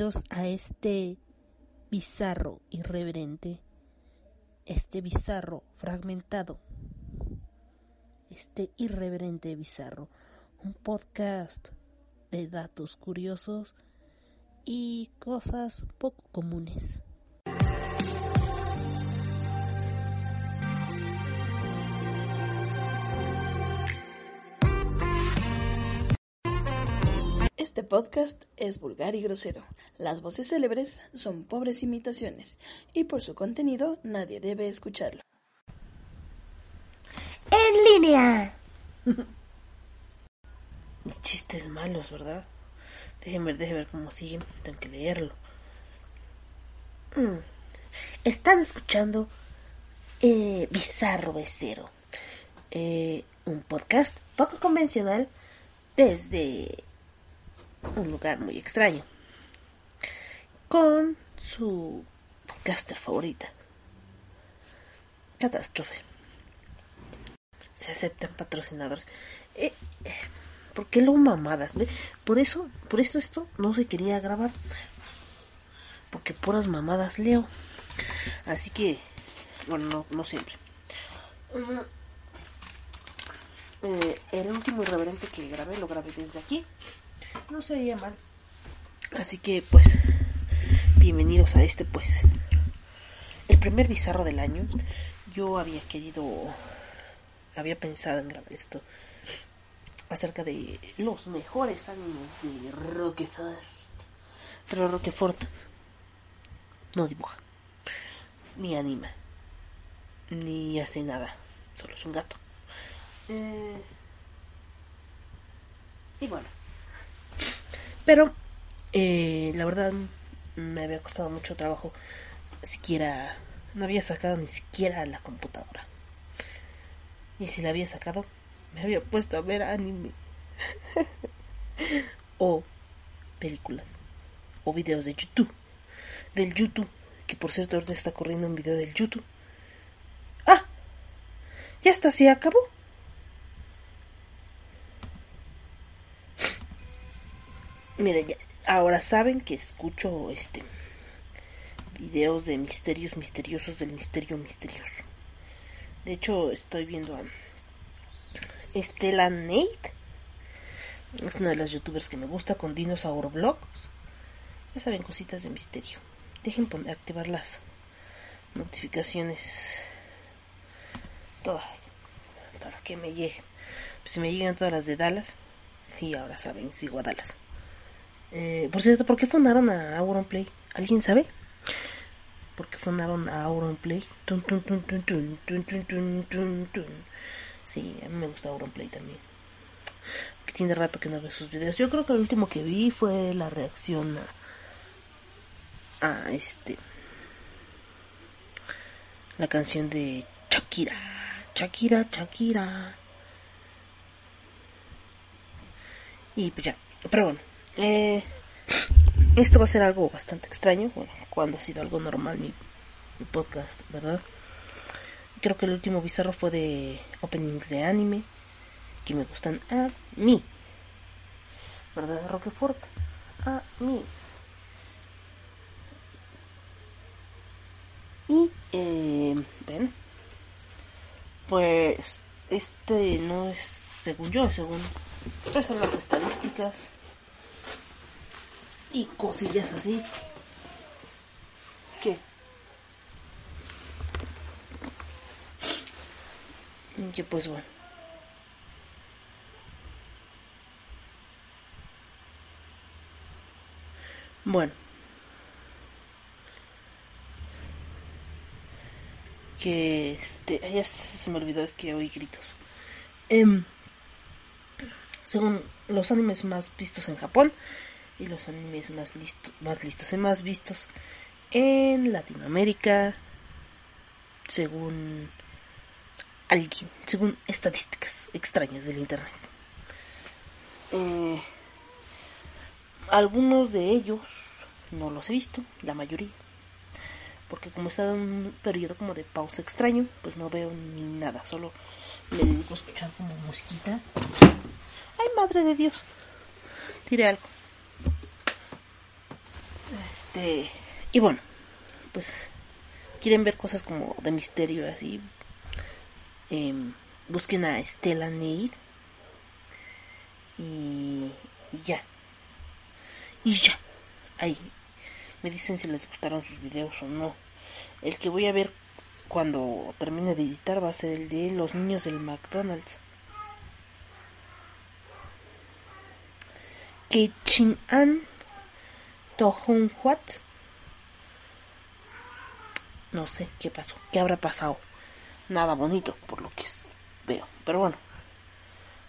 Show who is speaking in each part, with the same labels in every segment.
Speaker 1: Bienvenidos a este bizarro irreverente, este bizarro fragmentado, este irreverente bizarro, un podcast de datos curiosos y cosas poco comunes.
Speaker 2: Este podcast es vulgar y grosero. Las voces célebres son pobres imitaciones y por su contenido nadie debe escucharlo.
Speaker 1: ¡En línea! Mis chistes malos, ¿verdad? Déjenme ver, déjenme ver cómo siguen. Tengo que leerlo. Mm. Están escuchando eh, Bizarro Becero. Eh, un podcast poco convencional desde un lugar muy extraño. Con su podcaster favorita. Catástrofe. Se aceptan patrocinadores. Eh, eh, ¿Por qué lo mamadas? Por eso, por eso esto no se quería grabar. Porque puras mamadas leo. Así que, bueno, no, no siempre. Mm, eh, el último irreverente que grabé lo grabé desde aquí no se veía mal. Así que pues, bienvenidos a este pues. El primer bizarro del año. Yo había querido, había pensado en grabar esto acerca de los mejores animes de Roquefort. Pero Roquefort no dibuja, ni anima, ni hace nada. Solo es un gato. Eh, y bueno. Pero, eh, la verdad, me había costado mucho trabajo. Siquiera, no había sacado ni siquiera la computadora. Y si la había sacado, me había puesto a ver anime. o películas. O videos de YouTube. Del YouTube. Que por cierto, ahorita está corriendo un video del YouTube. ¡Ah! Ya está, se acabó. Miren, ya, ahora saben que escucho este videos de misterios misteriosos del misterio misterioso. De hecho, estoy viendo a Estela Nate. Es una de las youtubers que me gusta con Dinosaur Vlogs. Ya saben, cositas de misterio. Dejen poner, activar las notificaciones. Todas. Para que me lleguen. si me llegan todas las de Dallas. Sí, ahora saben, sigo a Dallas. Eh, por cierto, ¿por qué fundaron a Auron Play? ¿Alguien sabe? ¿Por qué fundaron a Auron Play? Tun, sí, a mí me gusta Auron Play también. Que tiene rato que no veo sus videos. Yo creo que el último que vi fue la reacción a, a este. La canción de Shakira. Shakira, Shakira. Y pues ya. Pero bueno. Eh, esto va a ser algo bastante extraño, bueno, cuando ha sido algo normal mi, mi, podcast, ¿verdad? Creo que el último bizarro fue de openings de anime, que me gustan a mí, ¿verdad? Roquefort, a mí. Y, eh, ven, pues, este no es según yo, según, estas son las estadísticas y cosillas así. ¿Qué? Que pues bueno. Bueno. que este, ya se me olvidó, es que oí gritos. Em, según los animes más vistos en Japón y los animes más, listos más listos y más vistos en Latinoamérica, según alguien, según estadísticas extrañas del internet. Eh, algunos de ellos no los he visto, la mayoría. Porque como he estado en un periodo como de pausa extraño, pues no veo ni nada, solo me dedico a escuchar como musiquita. ¡Ay, madre de Dios! Tiré algo. Este. Y bueno, pues. Quieren ver cosas como de misterio así. Em, busquen a Stella Need. Y, ya. Y ya. Ahí. Me dicen si les gustaron sus videos o no. El que voy a ver cuando termine de editar va a ser el de los niños del McDonald's. Que Chin An Tohun What no sé qué pasó, qué habrá pasado. Nada bonito, por lo que veo. Pero bueno,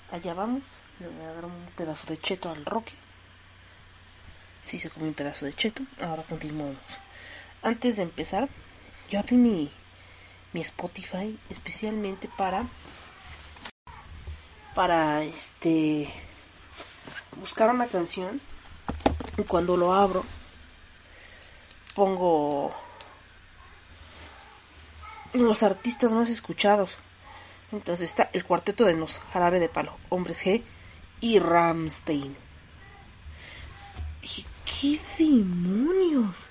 Speaker 1: allá vamos. Le voy a dar un pedazo de cheto al Roque. Sí se comió un pedazo de cheto. Ahora continuamos. Antes de empezar, yo abrí mi, mi Spotify especialmente para para este buscar una canción cuando lo abro pongo los artistas más escuchados. Entonces está el cuarteto de los Jarabe de Palo, Hombres G y Ramstein. Dije, ¿qué demonios?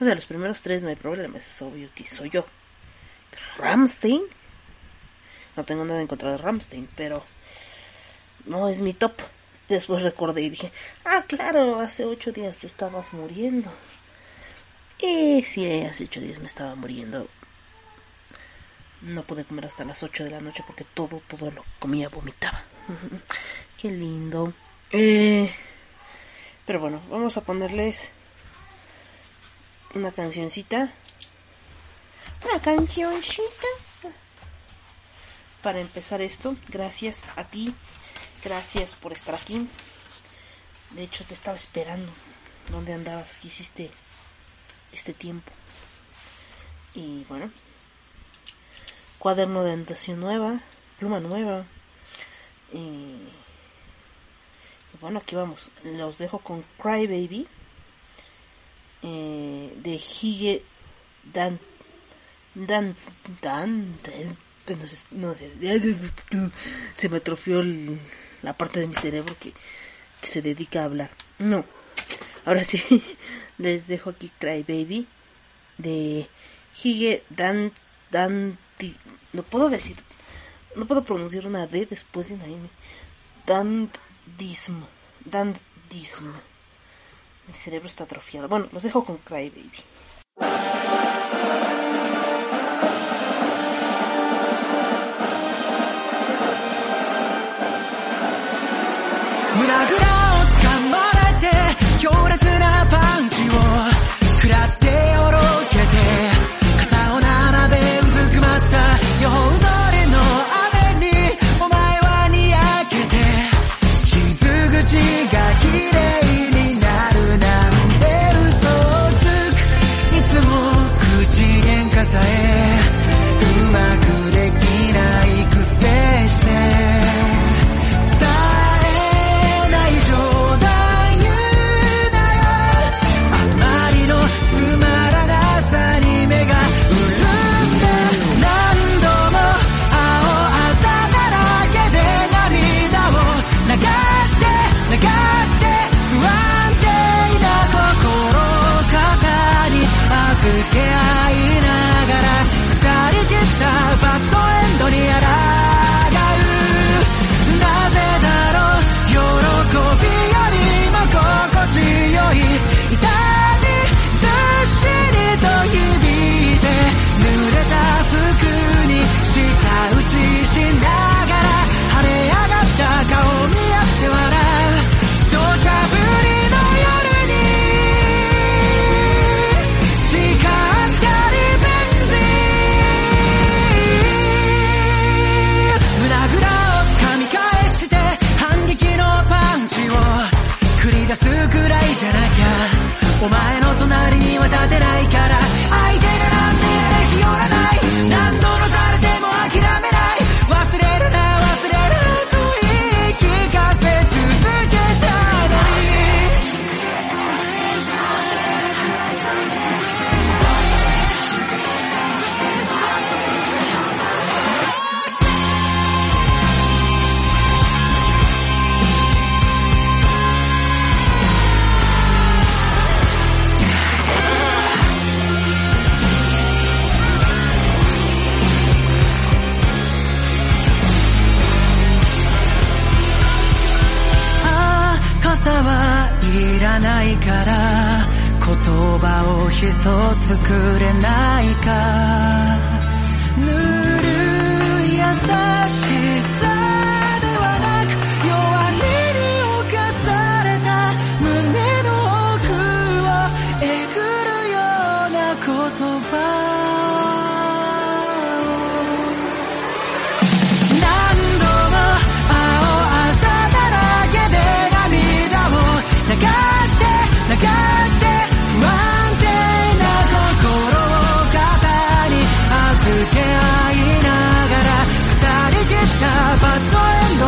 Speaker 1: O sea, los primeros tres no hay problema, es obvio que soy yo. Ramstein, no tengo nada en contra de Ramstein, pero no es mi top. Después recordé y dije, ah, claro, hace ocho días te estabas muriendo. Y sí, hace ocho días me estaba muriendo no pude comer hasta las 8 de la noche porque todo, todo lo comía, vomitaba. Qué lindo. Eh, pero bueno, vamos a ponerles una cancioncita. Una cancioncita. Para empezar esto, gracias a ti. Gracias por estar aquí. De hecho, te estaba esperando. ¿Dónde andabas? ¿Qué hiciste este tiempo? Y bueno, cuaderno de anotación nueva, pluma nueva. Y, bueno, aquí vamos. Los dejo con Cry Baby eh, de Hige Dan Dan Dan, no sé, no sé, se me atrofió la parte de mi cerebro que, que se dedica a hablar. No, ahora sí, les dejo aquí Cry Baby de Hige Dan Dan no puedo decir, no puedo pronunciar una D después de una N. Dandismo, dandismo. Mi cerebro está atrofiado. Bueno, los dejo con Cry Baby.
Speaker 3: 殴らを掴まれて強烈なパン
Speaker 1: チを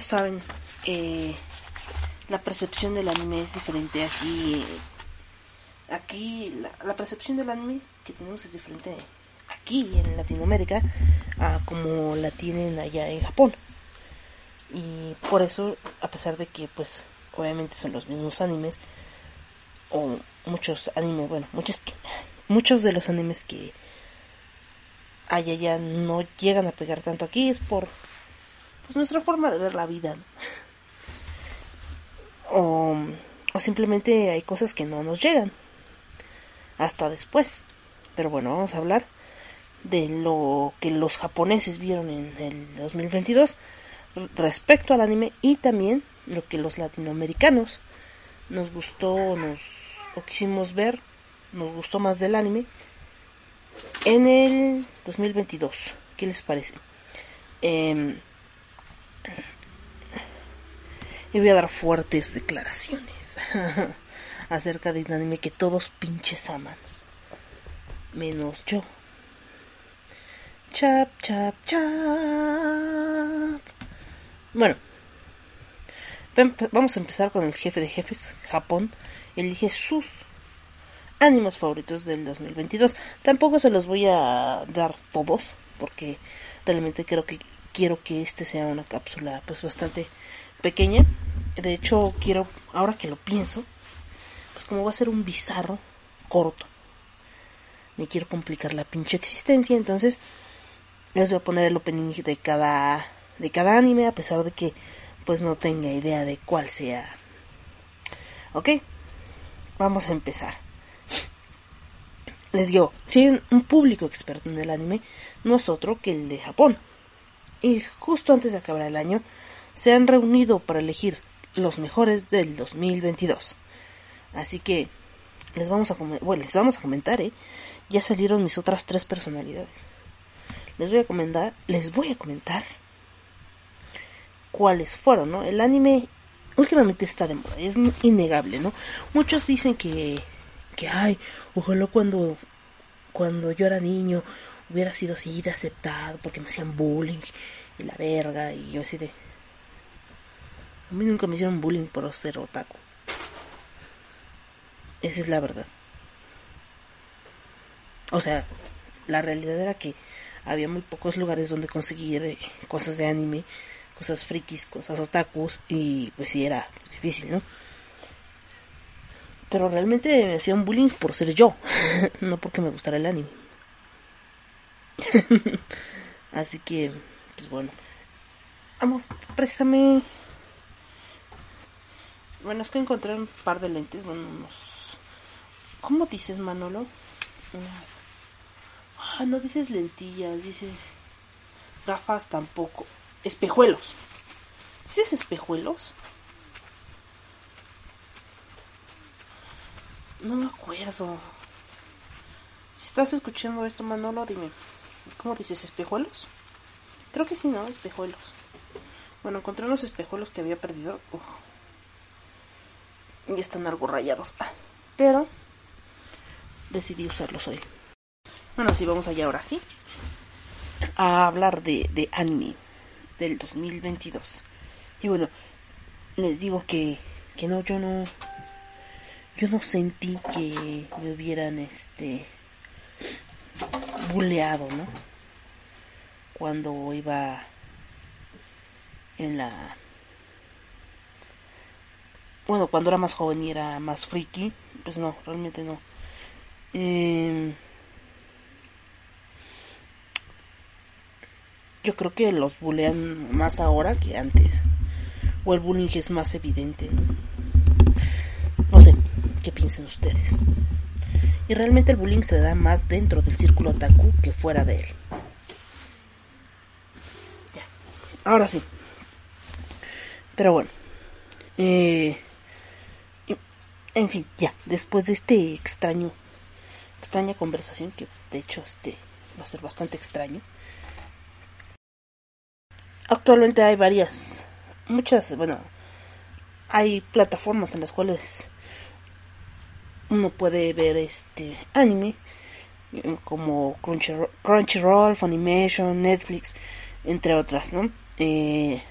Speaker 1: saben, eh, la percepción del anime es diferente aquí. aquí la, la percepción del anime que tenemos es diferente aquí en Latinoamérica a como la tienen allá en Japón. Y por eso, a pesar de que pues obviamente son los mismos animes o muchos animes, bueno, muchos muchos de los animes que allá ya no llegan a pegar tanto aquí es por pues, nuestra forma de ver la vida. O, o simplemente hay cosas que no nos llegan hasta después. Pero bueno, vamos a hablar de lo que los japoneses vieron en el 2022 respecto al anime y también lo que los latinoamericanos nos gustó, nos o quisimos ver, nos gustó más del anime en el 2022. ¿Qué les parece? Eh, y voy a dar fuertes declaraciones acerca de un anime que todos pinches aman. Menos yo. Chap, chap, chap. Bueno. Vamos a empezar con el jefe de jefes, Japón. Elige sus ánimos favoritos del 2022. Tampoco se los voy a dar todos, porque realmente creo que quiero que este sea una cápsula pues bastante pequeña. De hecho, quiero, ahora que lo pienso, pues como va a ser un bizarro corto. Me quiero complicar la pinche existencia, entonces les voy a poner el opening de cada de cada anime a pesar de que pues no tenga idea de cuál sea. ¿Ok? Vamos a empezar. Les digo, si hay un público experto en el anime, no es otro que el de Japón. Y justo antes de acabar el año, se han reunido para elegir los mejores del 2022. Así que les vamos a bueno, les vamos a comentar, ¿eh? Ya salieron mis otras tres personalidades. Les voy a comentar, les voy a comentar cuáles fueron, ¿no? El anime últimamente está de moda, es innegable, ¿no? Muchos dicen que que ay, ojalá cuando cuando yo era niño hubiera sido así de aceptado porque me hacían bullying y la verga y yo así de a mí nunca me hicieron bullying por ser otaku. Esa es la verdad. O sea, la realidad era que había muy pocos lugares donde conseguir eh, cosas de anime cosas frikis, cosas otakus, y pues sí era difícil, ¿no? Pero realmente me hacía un bullying por ser yo, no porque me gustara el anime. Así que, pues bueno. Amor, préstame. Bueno, es que encontré un par de lentes, bueno, unos... ¿Cómo dices, Manolo? Unas... Ah, no dices lentillas, dices... Gafas tampoco. Espejuelos. ¿Dices espejuelos? No me acuerdo. Si estás escuchando esto, Manolo, dime. ¿Cómo dices? ¿Espejuelos? Creo que sí, ¿no? Espejuelos. Bueno, encontré unos espejuelos que había perdido. Uf. Y están algo rayados. Ah, pero decidí usarlos hoy. Bueno, sí, vamos allá ahora sí. A hablar de, de anime del 2022. Y bueno, les digo que, que no, yo no. Yo no sentí que me hubieran este buleado, ¿no? Cuando iba en la... Bueno, cuando era más joven y era más friki, pues no, realmente no. Eh... Yo creo que los bulean más ahora que antes. O el bullying es más evidente, ¿no? Sé, ¿qué piensan ustedes? Y realmente el bullying se da más dentro del círculo otaku que fuera de él. Ya. Ahora sí. Pero bueno. Eh, en fin, ya. Después de este extraño, extraña conversación que de hecho este va a ser bastante extraño. Actualmente hay varias, muchas, bueno, hay plataformas en las cuales uno puede ver este anime como Crunchyroll, Crunchyroll Funimation, Netflix, entre otras, ¿no? Eh,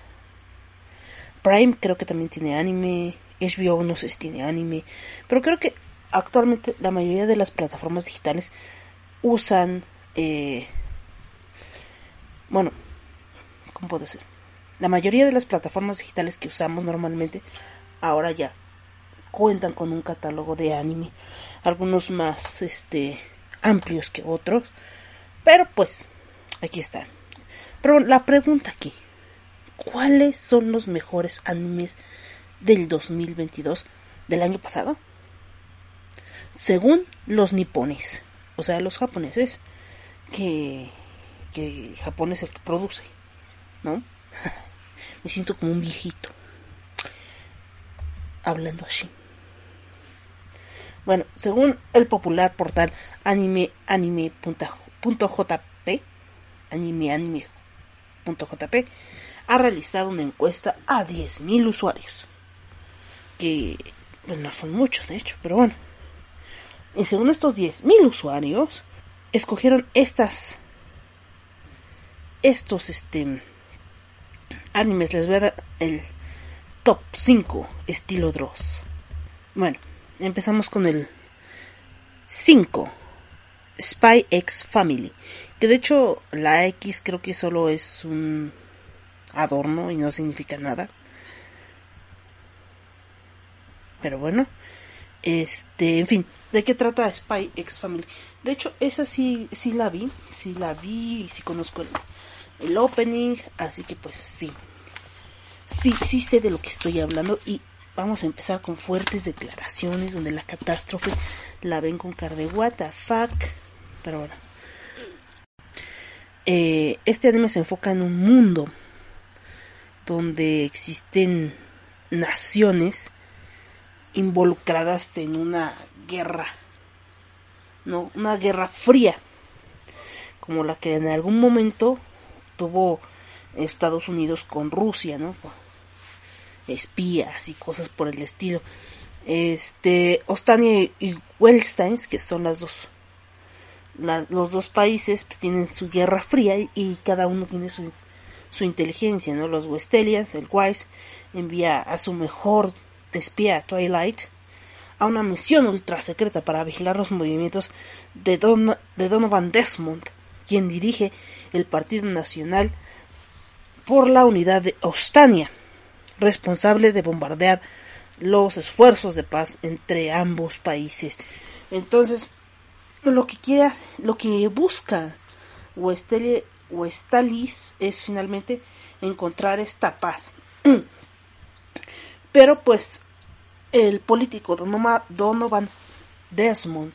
Speaker 1: Prime creo que también tiene anime, HBO no sé tiene anime, pero creo que actualmente la mayoría de las plataformas digitales usan, eh, bueno, ¿cómo puedo decir? La mayoría de las plataformas digitales que usamos normalmente ahora ya cuentan con un catálogo de anime, algunos más este amplios que otros, pero pues aquí están. Pero la pregunta aquí, ¿cuáles son los mejores animes del 2022 del año pasado? Según los nipones, o sea, los japoneses, que, que Japón es el que produce, ¿no? Me siento como un viejito hablando así. Bueno, según el popular portal anime anime.jp, anime ha realizado una encuesta a 10.000 usuarios. Que bueno, no son muchos, de hecho, pero bueno. Y según estos 10.000 usuarios, escogieron estas estos este animes les voy a dar el top 5 estilo Dross. Bueno, empezamos con el 5. Spy X Family. Que de hecho la X creo que solo es un adorno y no significa nada. Pero bueno. Este, en fin, ¿de qué trata Spy X Family? De hecho, esa sí, sí la vi, sí la vi y sí conozco el, opening, así que pues sí. Sí, sí sé de lo que estoy hablando y vamos a empezar con fuertes declaraciones donde la catástrofe la ven con cara de what the fuck. Pero bueno. Eh, este anime se enfoca en un mundo donde existen naciones involucradas en una guerra. No, una guerra fría. Como la que en algún momento tuvo Estados Unidos con Rusia, ¿no? espías y cosas por el estilo. Este, Ostania y Wellstein, que son las dos, los dos países, pues, tienen su guerra fría y, cada uno tiene su, su inteligencia, ¿no? Los Westelians, el Wise, envía a su mejor espía, Twilight, a una misión ultra secreta para vigilar los movimientos de, de Donovan Desmond, quien dirige el Partido Nacional por la unidad de Ostania, responsable de bombardear los esfuerzos de paz entre ambos países. Entonces, lo que quiera, lo que busca Westalis es finalmente encontrar esta paz. Pero pues el político Donovan Desmond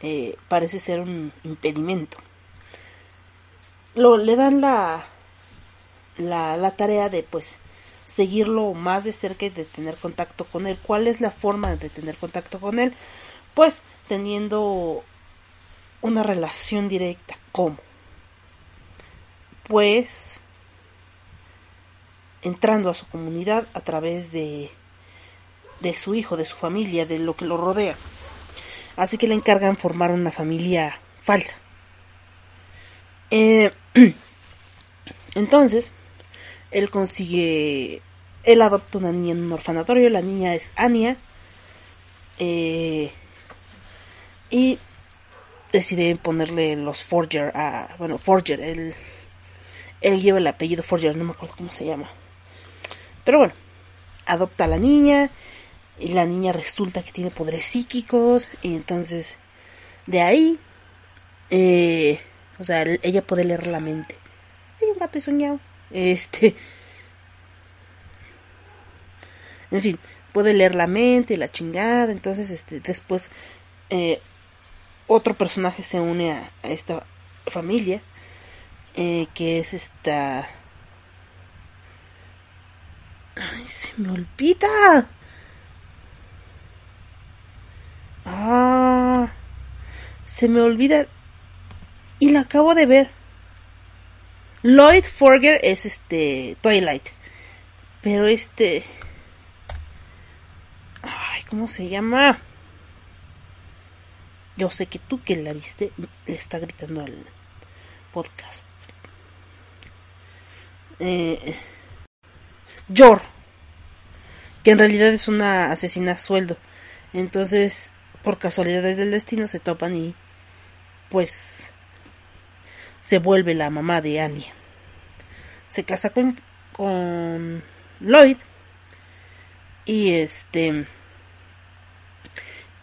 Speaker 1: eh, parece ser un impedimento. Lo, le dan la, la, la tarea de pues seguirlo más de cerca y de tener contacto con él. ¿Cuál es la forma de tener contacto con él? Pues teniendo una relación directa. ¿Cómo? Pues entrando a su comunidad a través de, de su hijo, de su familia, de lo que lo rodea. Así que le encargan formar una familia falsa. Eh, entonces, él consigue, él adopta una niña en un orfanatorio, la niña es Anya, eh, y decide ponerle los Forger a, bueno, Forger, él, él lleva el apellido Forger, no me acuerdo cómo se llama. Pero bueno, adopta a la niña la niña resulta que tiene poderes psíquicos y entonces de ahí, eh, o sea, ella puede leer la mente. Hay un gato y soñado. Este, en fin, puede leer la mente, la chingada. Entonces, este, después eh, otro personaje se une a, esta familia, eh, que es esta Ay, se me olvida. Ah, se me olvida. Y la acabo de ver. Lloyd Forger es este Twilight. Pero este... Ay, ¿cómo se llama? Yo sé que tú que la viste le está gritando al podcast. Eh, Yor, que en realidad es una asesina a sueldo. Entonces, por casualidades del destino, se topan y pues se vuelve la mamá de Anya. Se casa con, con Lloyd y este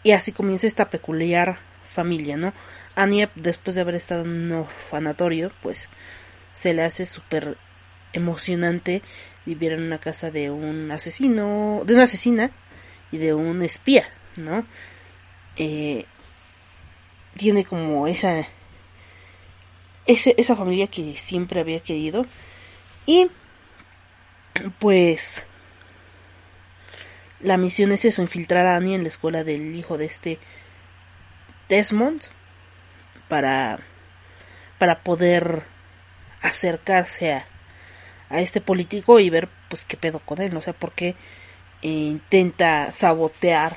Speaker 1: y así comienza esta peculiar familia, ¿no? Anya, después de haber estado en un orfanatorio, pues se le hace súper emocionante vivir en una casa de un asesino, de una asesina y de un espía, ¿no? Eh, tiene como esa, esa familia que siempre había querido. Y pues la misión es eso, infiltrar a Annie en la escuela del hijo de este Desmond para para poder acercarse a a este político y ver pues qué pedo con él, no sé por qué intenta sabotear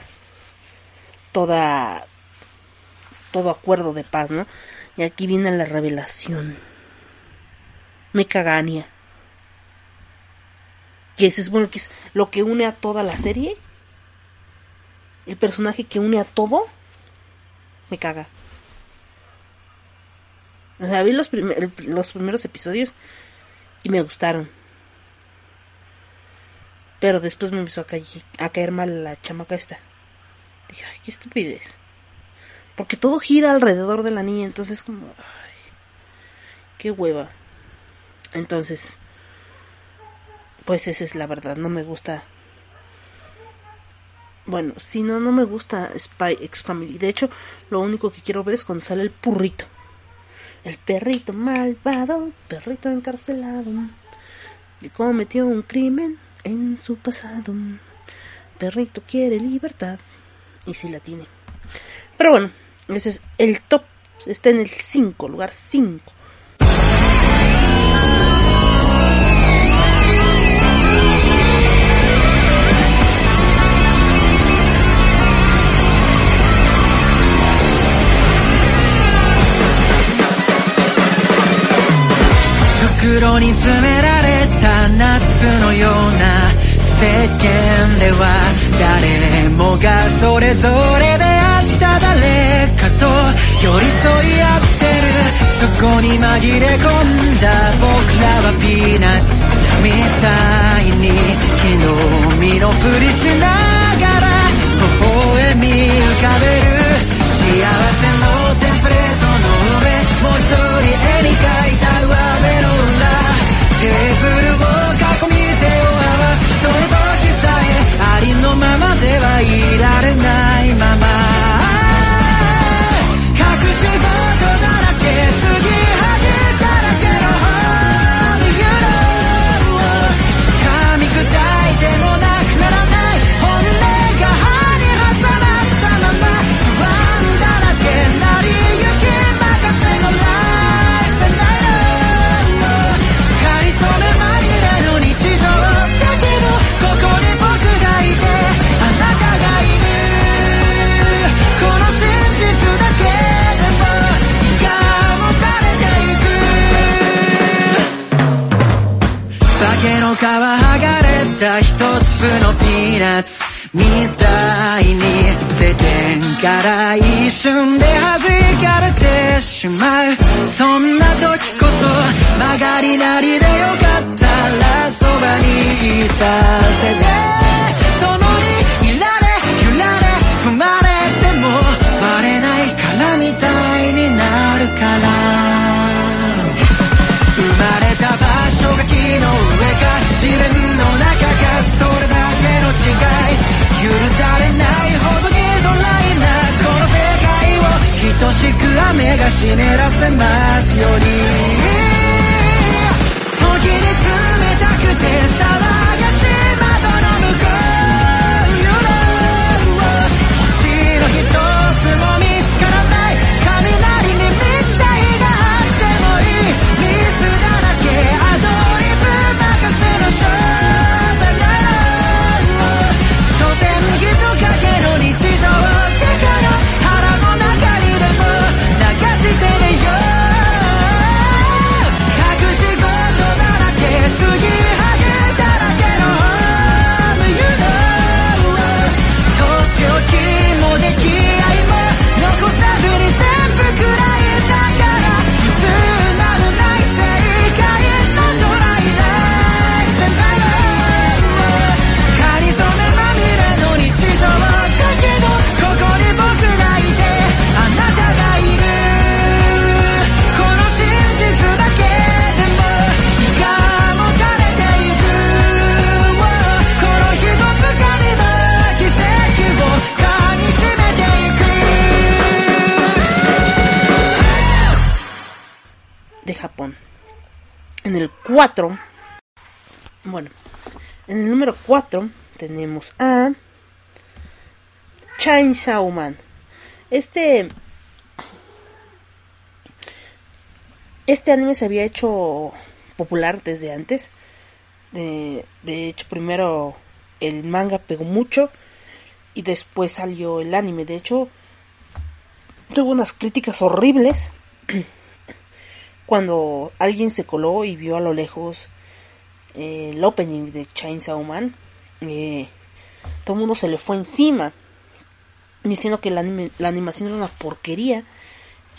Speaker 1: toda todo acuerdo de paz, ¿no? Y aquí viene la revelación. Me cagania. Que es, bueno, que es lo que une a toda la serie. El personaje que une a todo. Me caga. O sea, vi los, primeros episodios y me gustaron. Pero después me empezó a, a caer mal la chamaca esta. Ay, qué estupidez. Porque todo gira alrededor de la niña, entonces como, ay, qué hueva. Entonces, pues esa es la verdad, no me gusta. Bueno, si no, no me gusta Spy X Family. De hecho, lo único que quiero ver es cuando sale el purrito. El perrito malvado, perrito encarcelado, que cometió un crimen en su pasado. Perrito quiere libertad y si la tiene. Pero bueno, ese es el top. Está en el 5, lugar 5.
Speaker 3: 袋間では誰もがそれぞれであった誰かと寄り添い合ってるそこに紛れ込んだ僕らはピーナッツみたいに昨日身のふりしながら y la arena. 皮剥がれた一粒のピーナッツみたいに世間から一瞬で弾かれてしまう。そんな時こそ曲がりなりでよかった く雨が湿らせますように
Speaker 1: De Japón. En el 4, bueno, en el número 4 tenemos a Chainsaw Man. Este este anime se había hecho popular desde antes. De, de hecho, primero el manga pegó mucho y después salió el anime. De hecho, tuvo unas críticas horribles cuando alguien se coló y vio a lo lejos eh, el opening de Chainsaw Man, eh, todo el mundo se le fue encima, diciendo que la, animación era una porquería,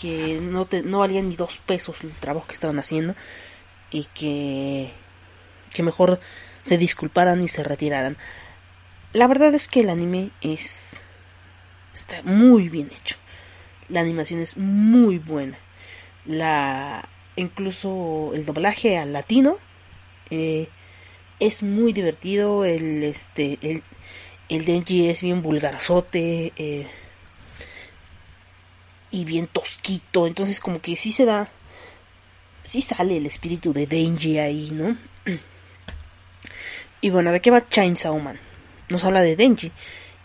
Speaker 1: que no, te- no valía ni dos pesos el trabajo que estaban haciendo y que, que mejor se disculparan y se retiraran. La verdad es que el anime es está muy bien hecho. La animación es muy buena la incluso el doblaje al latino eh, es muy divertido el este el, el Denji es bien vulgarzote eh, y bien tosquito entonces como que sí se da sí sale el espíritu de Denji ahí no y bueno de qué va Chainsaw Man nos habla de Denji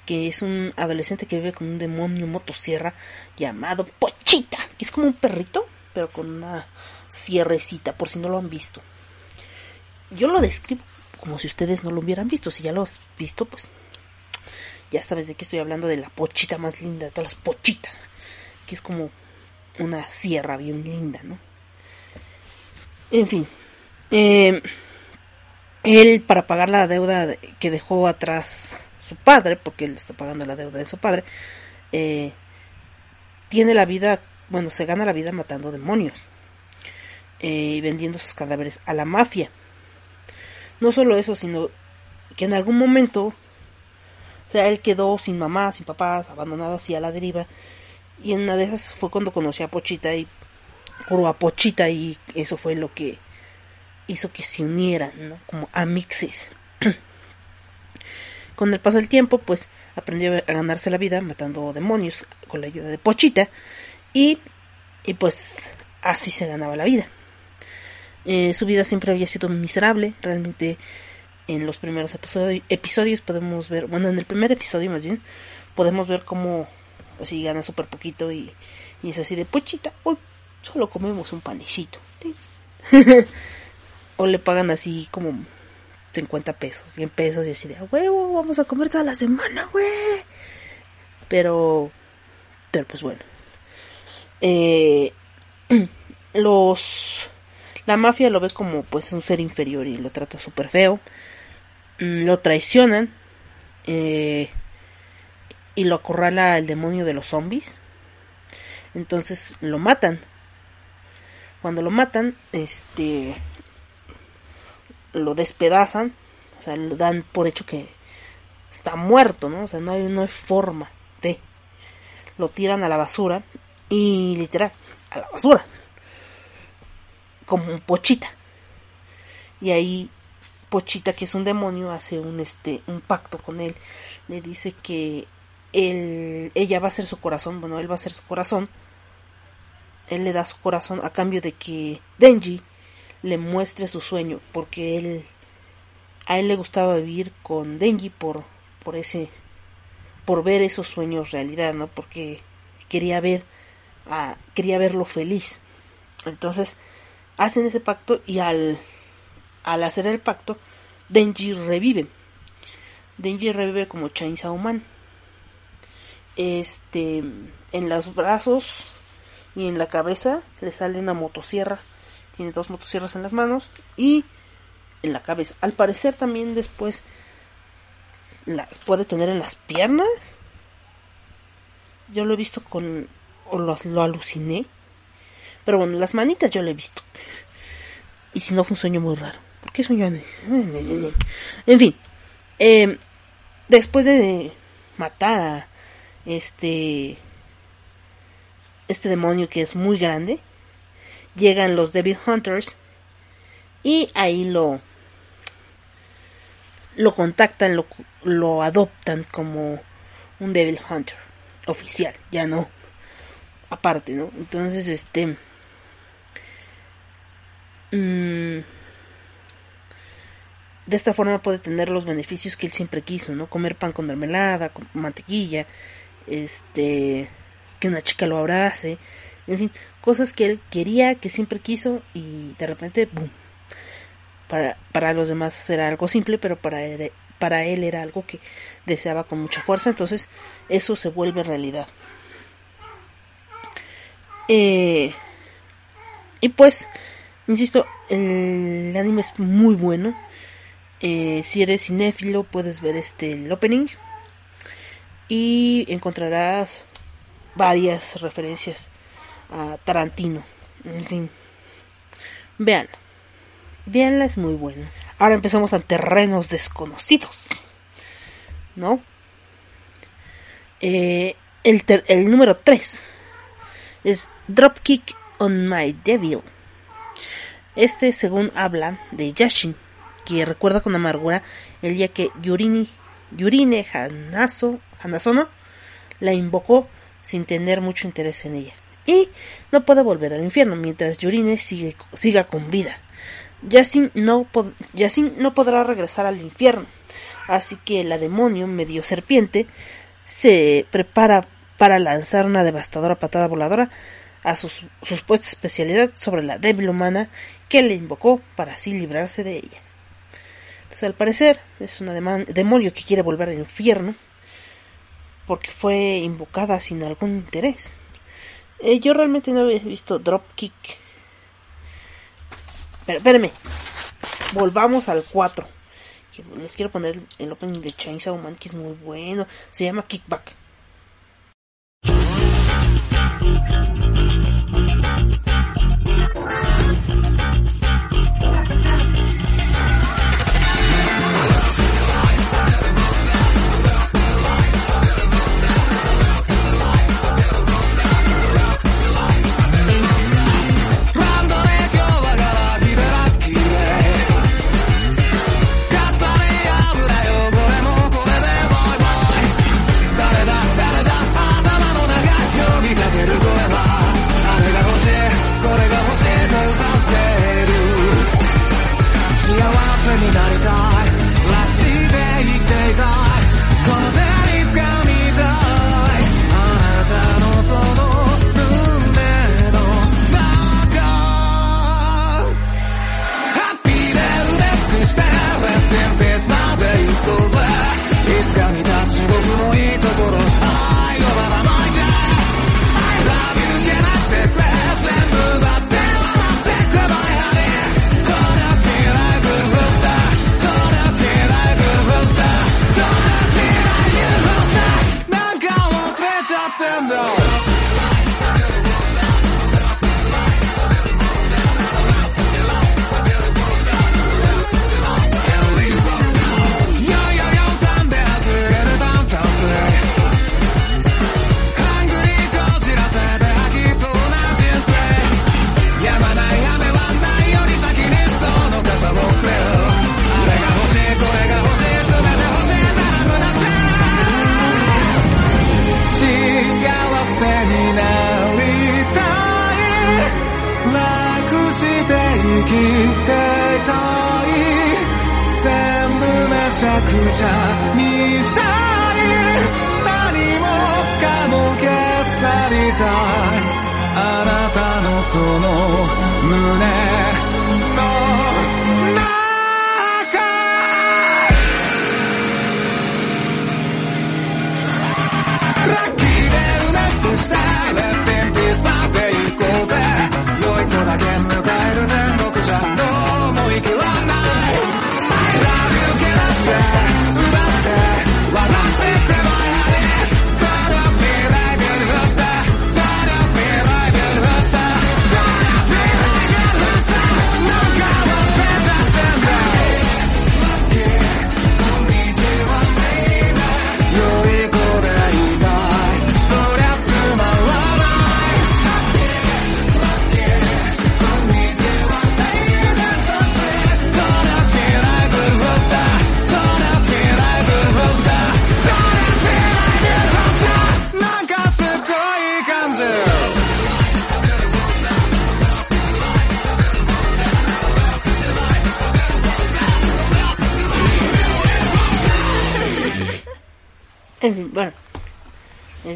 Speaker 1: que es un adolescente que vive con un demonio motosierra llamado Pochita, que es como un perrito, pero con una cierrecita, por si no lo han visto. Yo lo describo como si ustedes no lo hubieran visto. Si ya lo has visto, pues ya sabes de qué estoy hablando, de la pochita más linda de todas las pochitas, que es como una sierra bien linda, ¿no? En fin, eh, él para pagar la deuda de- que dejó atrás su padre, porque él está pagando la deuda de su padre, eh, tiene la vida, bueno, se gana la vida matando demonios. Eh, vendiendo sus cadáveres a la mafia. No solo eso, sino que en algún momento, o sea, él quedó sin mamá, sin papá, abandonado así a la deriva. Y en una de esas fue cuando conocí a Pochita y curó a Pochita y eso fue lo que hizo que se unieran, ¿no? Como amixes. Con el paso del tiempo, pues aprendió a ganarse la vida matando demonios con la ayuda de Pochita y, y pues así se ganaba la vida. Eh, su vida siempre había sido miserable, realmente en los primeros episodios podemos ver, bueno, en el primer episodio más bien, podemos ver cómo pues sí gana súper poquito y, y, es así de Pochita, hoy solo comemos un panecito. o le pagan así como 50 pesos, 100 pesos y así de, huevo, vamos a comer toda la semana, güey. Pero, pero pues bueno. Eh, los, la mafia lo ve como pues un ser inferior y lo trata súper feo. Mm, lo traicionan. Eh, y lo acorrala el demonio de los zombies. Entonces lo matan. Cuando lo matan, este lo despedazan, o sea, lo dan por hecho que está muerto, ¿no? O sea, no hay, no hay forma de. Lo tiran a la basura y literal, a la basura. Como un pochita. Y ahí Pochita, que es un demonio, hace un este un pacto con él. Le dice que él, ella va a ser su corazón, bueno, él va a ser su corazón. Él le da su corazón a cambio de que Denji le muestre su sueño, porque él a él le gustaba vivir con Denji por por ese por ver esos sueños realidad, ¿no? Porque quería ver quería verlo feliz. Entonces, hacen ese pacto y al al hacer el pacto Denji revive. Denji revive como Chainsaw Man. Este en los brazos y en la cabeza le sale una motosierra tiene dos motosierras en las manos y en la cabeza. Al parecer también después las puede tener en las piernas. Yo lo he visto con... o lo, aluciné. Pero bueno, las manitas yo lo he visto. Y si no fue un sueño muy raro. ¿Por qué soñó? En fin. Em, después de matar a este... Este demonio que es muy grande llegan los Devil Hunters y ahí lo lo contactan, lo, lo adoptan como un Devil Hunter oficial, ya no aparte, ¿no? Entonces, este mm, de esta forma puede tener los beneficios que él siempre quiso, ¿no? Comer pan con mermelada, con mantequilla, este que una chica lo abrace, en fin, cosas que él quería, que siempre quiso y de repente, ¡boom! Para, para los demás era algo simple, pero para él, para él era algo que deseaba con mucha fuerza, entonces eso se vuelve realidad. Eh, y pues, insisto, el anime es muy bueno. Eh, si eres cinéfilo, puedes ver este el opening y encontrarás varias referencias a Tarantino. En fin. Vean. Veanla, es muy buena. Ahora empezamos a terrenos desconocidos. ¿No? Eh, el, el número 3 es Dropkick on My Devil. Este, según habla de Yashin, que recuerda con amargura el día que Yurini, Yurine Hanazo, Hanazono la invocó sin tener mucho interés en ella y no puede volver al infierno mientras Yurine siga con vida. Yasin no, no podrá regresar al infierno, así que la demonio medio serpiente se prepara para lanzar una devastadora patada voladora a su supuesta especialidad sobre la débil humana que le invocó para así librarse de ella. Entonces, al parecer, es una demonio que quiere volver al infierno porque fue invocada sin algún interés. Eh, yo realmente no había visto Dropkick. Pero espérenme. Volvamos al 4. les quiero poner el opening de Chainsaw Man que es muy bueno. Se llama Kickback.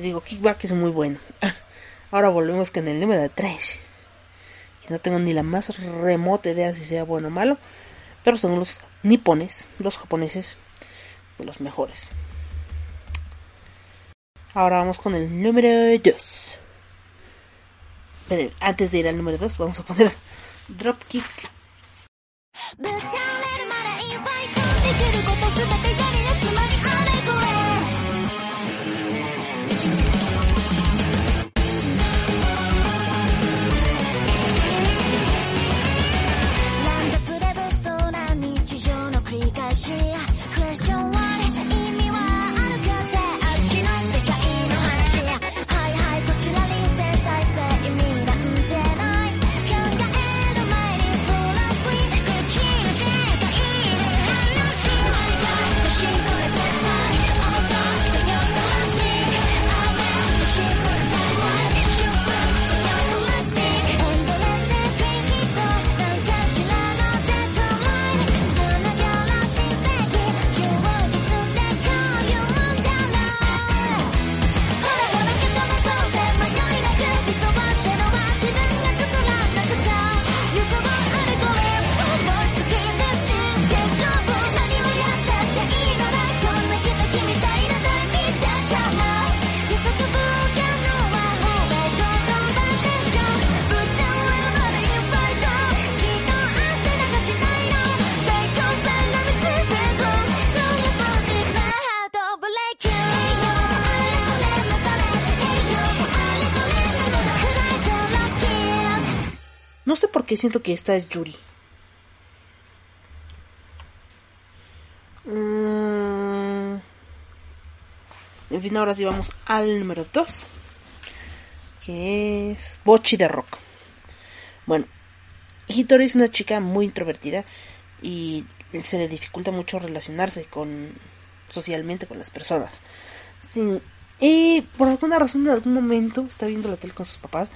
Speaker 4: digo, Kickback es muy bueno. Ahora volvemos con el número 3. Que no tengo ni la más remota idea si sea bueno o malo. Pero son los nipones, los japoneses, de los mejores. Ahora vamos con el número 2. Antes de ir al número 2, vamos a poner Dropkick. siento que esta es Yuri. Mm. En fin, ahora sí vamos al número 2. Que es Bochi de Rock. Bueno, Hitori es una chica muy introvertida y se le dificulta mucho relacionarse con socialmente con las personas. Y por alguna razón en algún momento está viendo la tele con sus papás.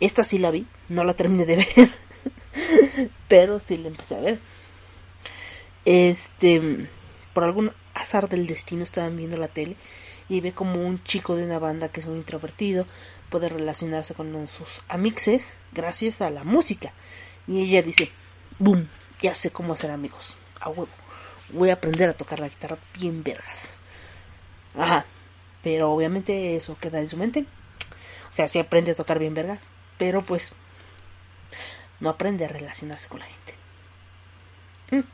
Speaker 4: Esta sí la vi, no la terminé de ver. pero sí lo empecé a ver. Este, por algún azar del destino estaban viendo la tele y ve como un chico de una banda que es muy introvertido puede relacionarse con sus amixes gracias a la música. Y ella dice, boom, ya sé cómo hacer amigos, a huevo. Voy a aprender a tocar la guitarra bien vergas.
Speaker 5: Ajá, pero obviamente eso queda en su mente. O sea, sí aprende a tocar bien vergas, pero pues no aprende a relacionarse con la gente. Mm.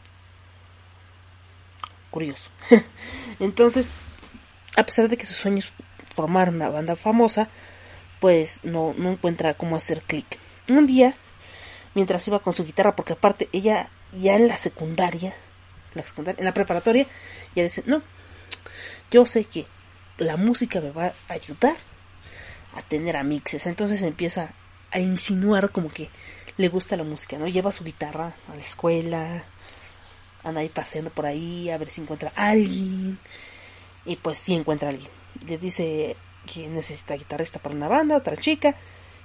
Speaker 5: Curioso. Entonces, a pesar de que su sueño es formar una banda famosa, pues no, no encuentra cómo hacer clic. Un día, mientras iba con su guitarra, porque aparte ella ya en la secundaria, la secundaria en la preparatoria, ya dice, no, yo sé que la música me va a ayudar a tener a mixes. Entonces empieza a insinuar como que le gusta la música, ¿no? Lleva su guitarra a la escuela, anda ahí paseando por ahí a ver si encuentra a alguien. Y pues sí encuentra a alguien. Le dice que necesita guitarrista para una banda, otra chica.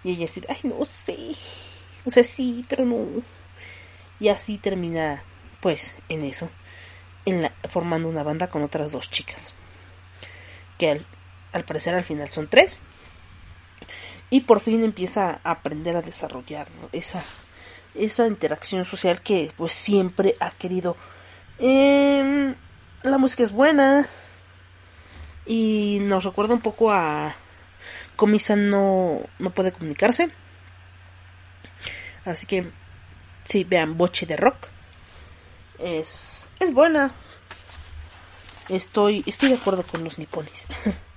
Speaker 5: Y ella dice, ay, no sé. O sea, sí, pero no. Y así termina, pues, en eso. En la, formando una banda con otras dos chicas. Que al, al parecer al final son tres. Y por fin empieza a aprender a desarrollar esa, esa interacción social que pues siempre ha querido. Eh, la música es buena. Y nos recuerda un poco a Comisa no, no puede comunicarse. Así que sí, vean Boche de Rock. Es, es buena. Estoy, estoy de acuerdo con los nipones.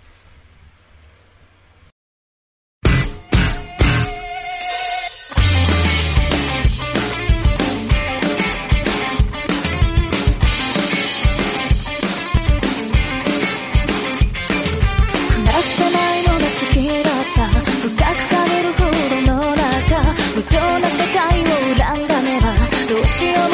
Speaker 5: she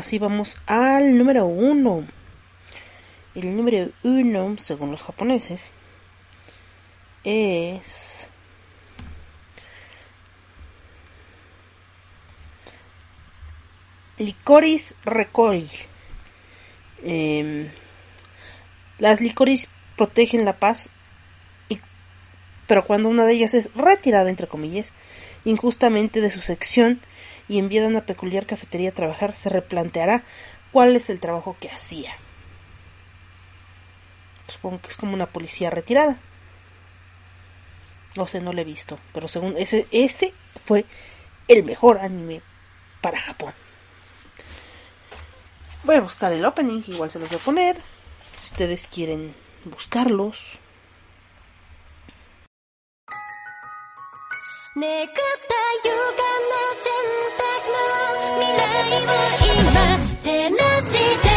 Speaker 1: ahora sí vamos al número uno. El número uno, según los japoneses, es Licoris Recoil. Em, las licoris protegen la paz, pero cuando una de ellas es retirada, entre comillas, injustamente de su sección y enviada a una peculiar cafetería a trabajar, se replanteará cuál es el trabajo que hacía. Supongo que es como una policía retirada. No sé, no lo he visto, pero según ese, ese fue el mejor anime para Japón. Voy a buscar el opening, igual se los voy a poner. Si ustedes quieren buscarlos.
Speaker 4: ねくった歪んだ選択の未来を今照らして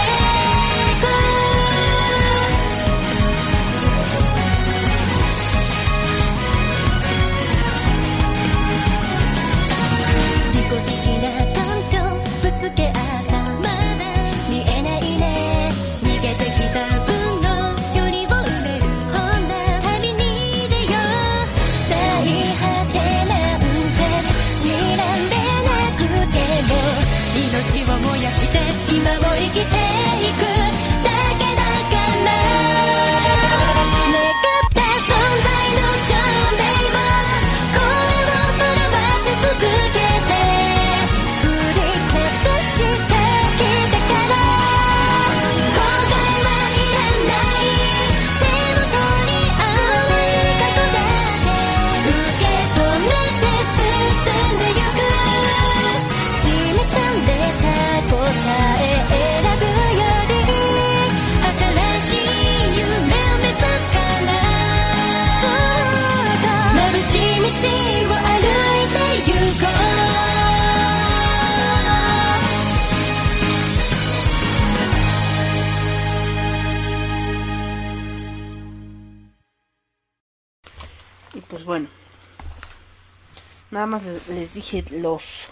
Speaker 1: Nada más les, dije los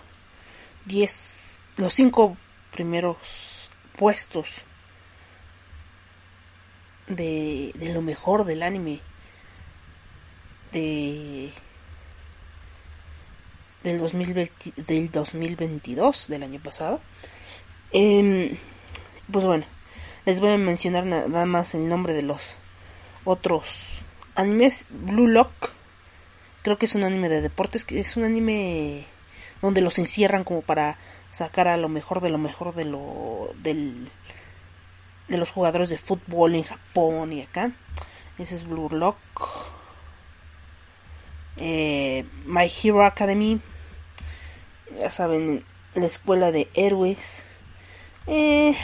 Speaker 1: 10, los 5 primeros puestos de, de lo mejor del anime de del 2020, del 2022 del año pasado. Em, pues bueno, les voy a mencionar na- nada más el nombre de los otros animes. Blue Lock, creo que es un anime de deportes, que es un anime donde los encierran como para sacar a lo mejor de lo mejor de lo del de los jugadores de fútbol en Japón y acá. Ese es Blue Lock. Eh, My Hero Academy. Ya saben, la escuela de héroes. Eh,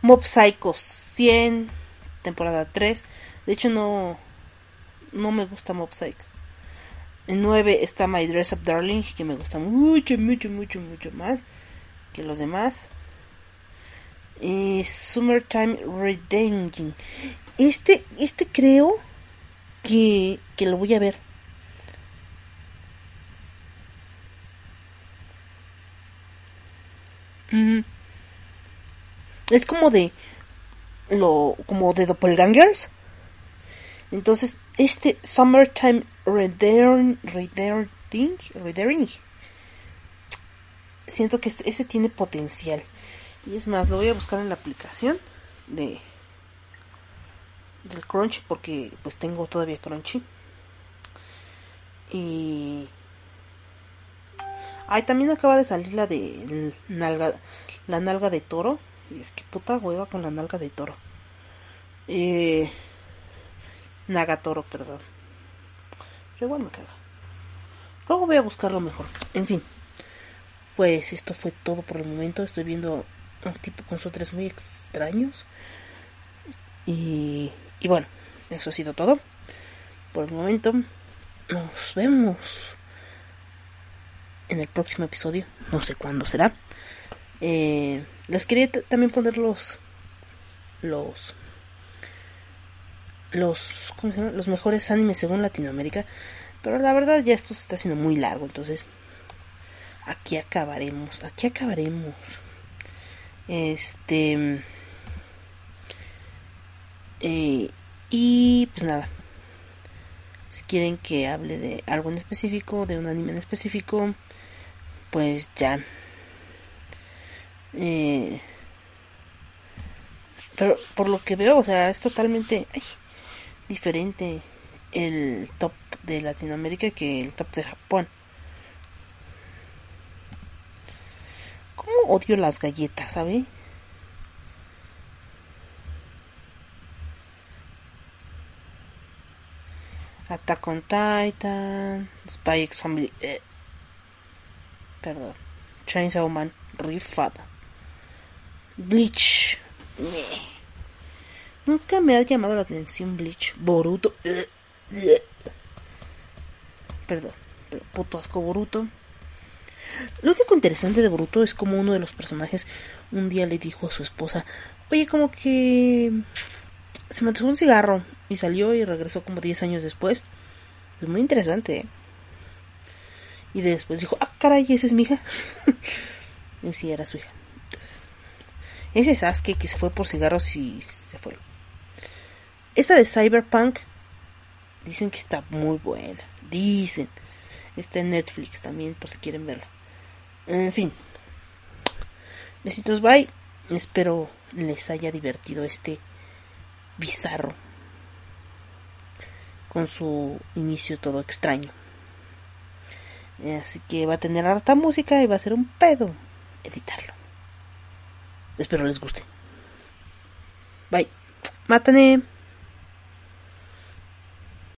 Speaker 1: Mob Psycho 100, temporada 3. De hecho, no, no me gusta Mob Psycho. En 9 está My Dress Up Darling, que me gusta mucho, mucho, mucho, mucho más que los demás. Y Summertime Redemption. Este, este creo que, que lo voy a ver. Es como de lo como de doppelgangers. Entonces, este Summertime Redern Redering Redering siento que este- ese tiene potencial. Y es más, lo voy a buscar en la aplicación de del Crunchy porque pues tengo todavía Crunchy. Y Ay, también acaba de salir la de nalga, la nalga de toro. Y qué puta hueva con la nalga de toro. Eh, Nagatoro, perdón. Pero igual me caga. Luego voy a buscarlo mejor. En fin. Pues esto fue todo por el momento. Estoy viendo un tipo con suéteres muy extraños. Y, y bueno, eso ha sido todo. Por el momento, nos vemos en el próximo episodio. No sé cuándo será. Eh, les quería también poner los los los los mejores animes según Latinoamérica pero la verdad ya esto se está haciendo muy largo entonces aquí acabaremos aquí acabaremos Este. eh, y pues nada. Si quieren que hable de algo en específico, de un anime en específico, pues ya. Eh, pero por lo que veo, o sea, es totalmente ay, diferente el top de Latinoamérica que el top de Japón. ¿Cómo odio las galletas, sabe? Attack on Titan, Spy X Family, eh, perdón, Chainsaw Man, rifada. Bleach, meh. Nunca me ha llamado la atención Bleach. Boruto, perdón, pero puto asco Boruto. Lo único interesante de Boruto es como uno de los personajes un día le dijo a su esposa, oye, como que se me un cigarro y salió y regresó como 10 años después. Es muy interesante. ¿eh? Y después dijo, ah, caray, esa es mi hija. y sí, era su hija. Entonces, ese Sasuke que se fue por cigarros y se fue. Esa de Cyberpunk, dicen que está muy buena. Dicen. Está en Netflix también, por si quieren verla. En fin. Besitos, bye. Espero les haya divertido este bizarro. Con su inicio todo extraño. Así que va a tener harta música y va a ser un pedo editarlo. Espero les guste. Bye. Mátane.